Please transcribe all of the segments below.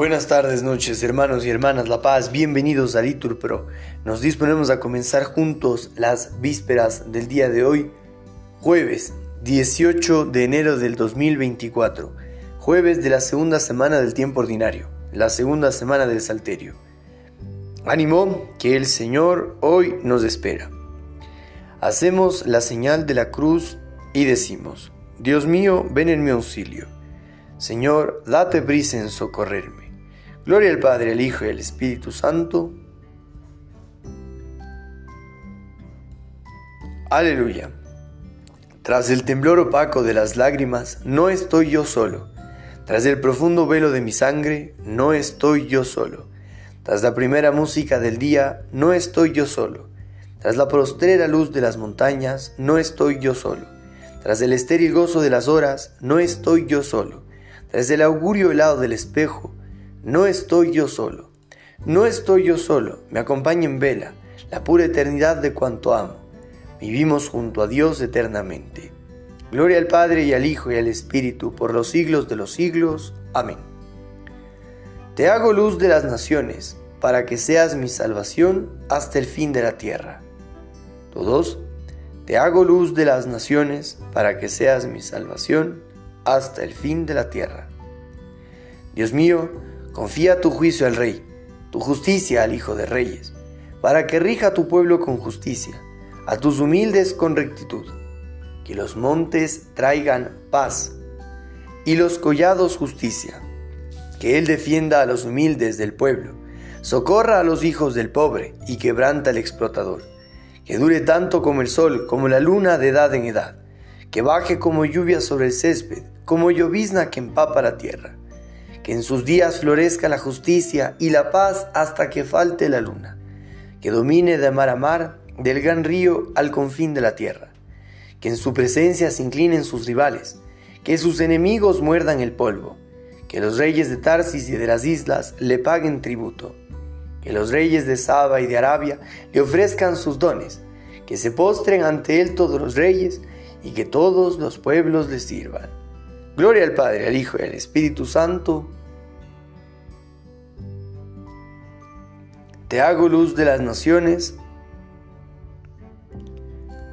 Buenas tardes, noches, hermanos y hermanas La Paz, bienvenidos a Litur Pro. Nos disponemos a comenzar juntos las vísperas del día de hoy, jueves 18 de enero del 2024, jueves de la segunda semana del tiempo ordinario, la segunda semana del Salterio. Ánimo que el Señor hoy nos espera. Hacemos la señal de la cruz y decimos, Dios mío, ven en mi auxilio. Señor, date prisa en socorrerme. Gloria al Padre, al Hijo y al Espíritu Santo. Aleluya. Tras el temblor opaco de las lágrimas, no estoy yo solo. Tras el profundo velo de mi sangre, no estoy yo solo. Tras la primera música del día, no estoy yo solo. Tras la prostrera luz de las montañas, no estoy yo solo. Tras el estéril gozo de las horas, no estoy yo solo. Tras el augurio helado del espejo, no estoy yo solo, no estoy yo solo, me acompaña en vela la pura eternidad de cuanto amo. Vivimos junto a Dios eternamente. Gloria al Padre y al Hijo y al Espíritu por los siglos de los siglos. Amén. Te hago luz de las naciones, para que seas mi salvación hasta el fin de la tierra. Todos, te hago luz de las naciones, para que seas mi salvación hasta el fin de la tierra. Dios mío, Confía tu juicio al Rey, tu justicia al Hijo de Reyes, para que rija tu pueblo con justicia, a tus humildes con rectitud. Que los montes traigan paz y los collados justicia. Que Él defienda a los humildes del pueblo, socorra a los hijos del pobre y quebranta al explotador. Que dure tanto como el sol, como la luna de edad en edad. Que baje como lluvia sobre el césped, como llovizna que empapa la tierra que en sus días florezca la justicia y la paz hasta que falte la luna, que domine de mar a mar, del gran río al confín de la tierra, que en su presencia se inclinen sus rivales, que sus enemigos muerdan el polvo, que los reyes de Tarsis y de las islas le paguen tributo, que los reyes de Saba y de Arabia le ofrezcan sus dones, que se postren ante él todos los reyes y que todos los pueblos le sirvan Gloria al Padre, al Hijo y al Espíritu Santo. Te hago luz de las naciones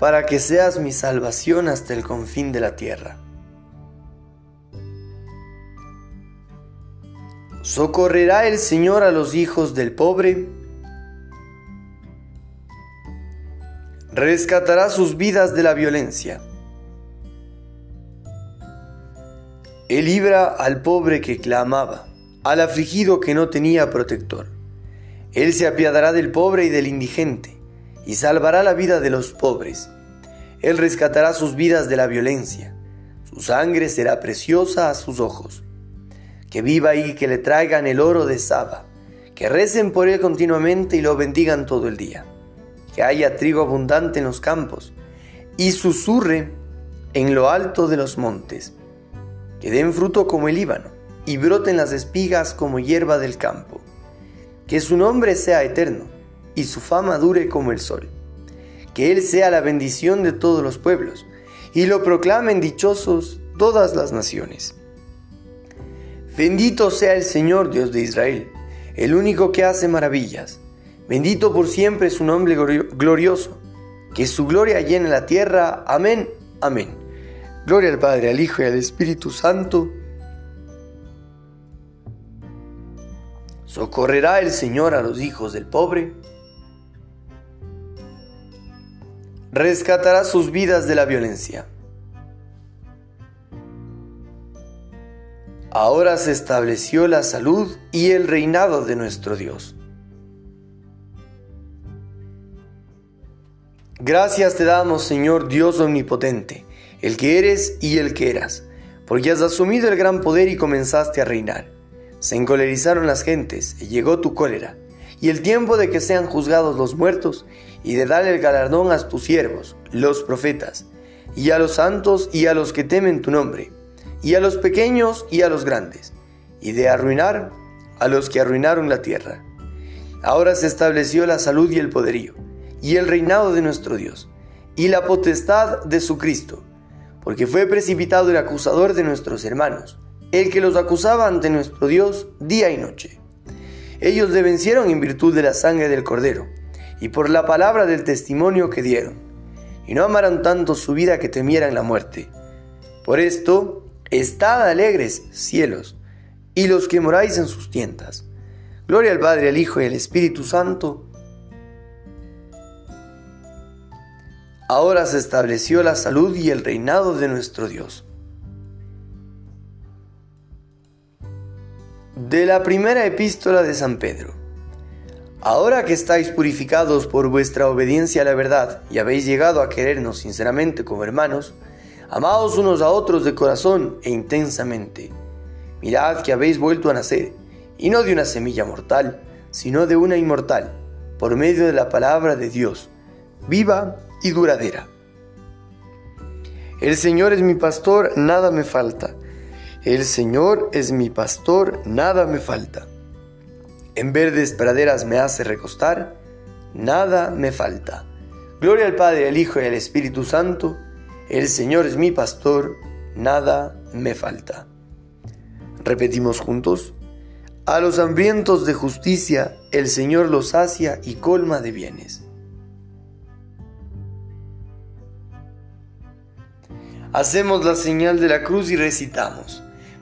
para que seas mi salvación hasta el confín de la tierra. Socorrerá el Señor a los hijos del pobre, rescatará sus vidas de la violencia Él libra al pobre que clamaba, al afligido que no tenía protector. Él se apiadará del pobre y del indigente, y salvará la vida de los pobres. Él rescatará sus vidas de la violencia. Su sangre será preciosa a sus ojos. Que viva y que le traigan el oro de Saba, que recen por él continuamente y lo bendigan todo el día. Que haya trigo abundante en los campos, y susurre en lo alto de los montes que den fruto como el Líbano, y broten las espigas como hierba del campo. Que su nombre sea eterno, y su fama dure como el sol. Que Él sea la bendición de todos los pueblos, y lo proclamen dichosos todas las naciones. Bendito sea el Señor Dios de Israel, el único que hace maravillas. Bendito por siempre su nombre glorioso. Que su gloria llene la tierra. Amén. Amén. Gloria al Padre, al Hijo y al Espíritu Santo. Socorrerá el Señor a los hijos del pobre. Rescatará sus vidas de la violencia. Ahora se estableció la salud y el reinado de nuestro Dios. Gracias te damos, Señor Dios Omnipotente el que eres y el que eras, porque has asumido el gran poder y comenzaste a reinar. Se encolerizaron las gentes y llegó tu cólera, y el tiempo de que sean juzgados los muertos y de darle el galardón a tus siervos, los profetas, y a los santos y a los que temen tu nombre, y a los pequeños y a los grandes, y de arruinar a los que arruinaron la tierra. Ahora se estableció la salud y el poderío, y el reinado de nuestro Dios, y la potestad de su Cristo porque fue precipitado el acusador de nuestros hermanos, el que los acusaba ante nuestro Dios día y noche. Ellos le vencieron en virtud de la sangre del Cordero y por la palabra del testimonio que dieron, y no amaron tanto su vida que temieran la muerte. Por esto, estad alegres, cielos, y los que moráis en sus tiendas. Gloria al Padre, al Hijo y al Espíritu Santo. Ahora se estableció la salud y el reinado de nuestro Dios. De la primera epístola de San Pedro. Ahora que estáis purificados por vuestra obediencia a la verdad y habéis llegado a querernos sinceramente como hermanos, amaos unos a otros de corazón e intensamente. Mirad que habéis vuelto a nacer, y no de una semilla mortal, sino de una inmortal, por medio de la palabra de Dios, viva y duradera. El Señor es mi pastor, nada me falta. El Señor es mi pastor, nada me falta. En verdes praderas me hace recostar, nada me falta. Gloria al Padre, al Hijo y al Espíritu Santo. El Señor es mi pastor, nada me falta. Repetimos juntos. A los hambrientos de justicia el Señor los sacia y colma de bienes. Hacemos la señal de la cruz y recitamos.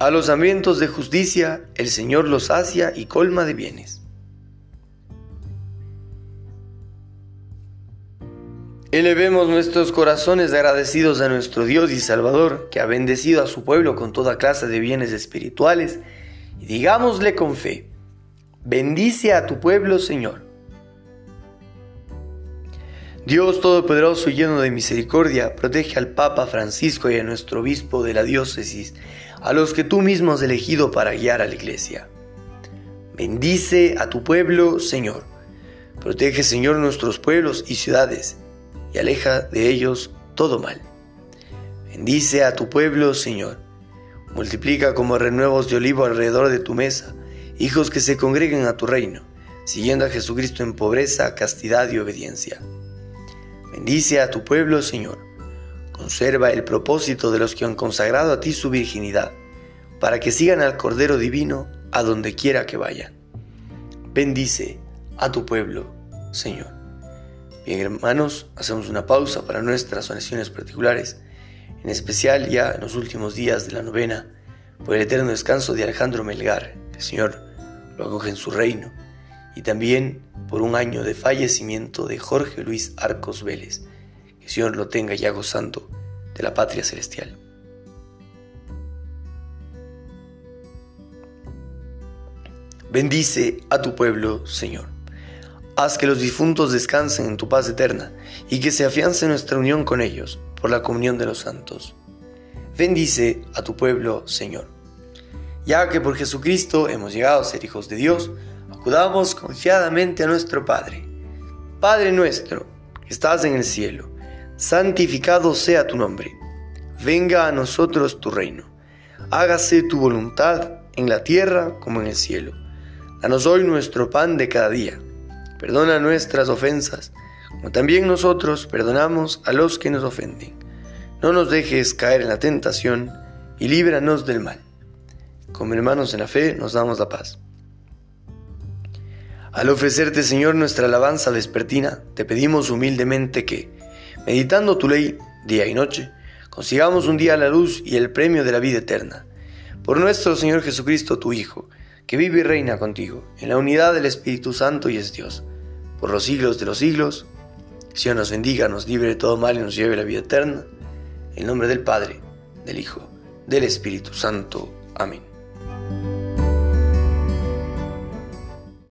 A los hambrientos de justicia el Señor los sacia y colma de bienes. Elevemos nuestros corazones agradecidos a nuestro Dios y Salvador, que ha bendecido a su pueblo con toda clase de bienes espirituales, y digámosle con fe, bendice a tu pueblo, Señor. Dios Todopoderoso y lleno de misericordia, protege al Papa Francisco y a nuestro obispo de la diócesis, a los que tú mismo has elegido para guiar a la iglesia. Bendice a tu pueblo, Señor. Protege, Señor, nuestros pueblos y ciudades, y aleja de ellos todo mal. Bendice a tu pueblo, Señor. Multiplica como renuevos de olivo alrededor de tu mesa, hijos que se congreguen a tu reino, siguiendo a Jesucristo en pobreza, castidad y obediencia. Bendice a tu pueblo, Señor. Conserva el propósito de los que han consagrado a ti su virginidad, para que sigan al Cordero Divino a donde quiera que vayan. Bendice a tu pueblo, Señor. Bien, hermanos, hacemos una pausa para nuestras oraciones particulares, en especial ya en los últimos días de la novena, por el eterno descanso de Alejandro Melgar, el Señor lo acoge en su reino, y también por un año de fallecimiento de Jorge Luis Arcos Vélez, Señor lo tenga ya gozando de la patria celestial. Bendice a tu pueblo, Señor. Haz que los difuntos descansen en tu paz eterna y que se afiance nuestra unión con ellos por la comunión de los santos. Bendice a tu pueblo, Señor. Ya que por Jesucristo hemos llegado a ser hijos de Dios, acudamos confiadamente a nuestro Padre. Padre nuestro, que estás en el cielo, santificado sea tu nombre. Venga a nosotros tu reino. Hágase tu voluntad en la tierra como en el cielo. Danos hoy nuestro pan de cada día. Perdona nuestras ofensas, como también nosotros perdonamos a los que nos ofenden. No nos dejes caer en la tentación y líbranos del mal. Como hermanos en la fe nos damos la paz. Al ofrecerte, Señor, nuestra alabanza vespertina, te pedimos humildemente que, meditando tu ley día y noche, consigamos un día la luz y el premio de la vida eterna. Por nuestro Señor Jesucristo, tu Hijo, que vive y reina contigo, en la unidad del Espíritu Santo y es Dios, por los siglos de los siglos. Señor nos bendiga, nos libre de todo mal y nos lleve a la vida eterna. En nombre del Padre, del Hijo, del Espíritu Santo. Amén.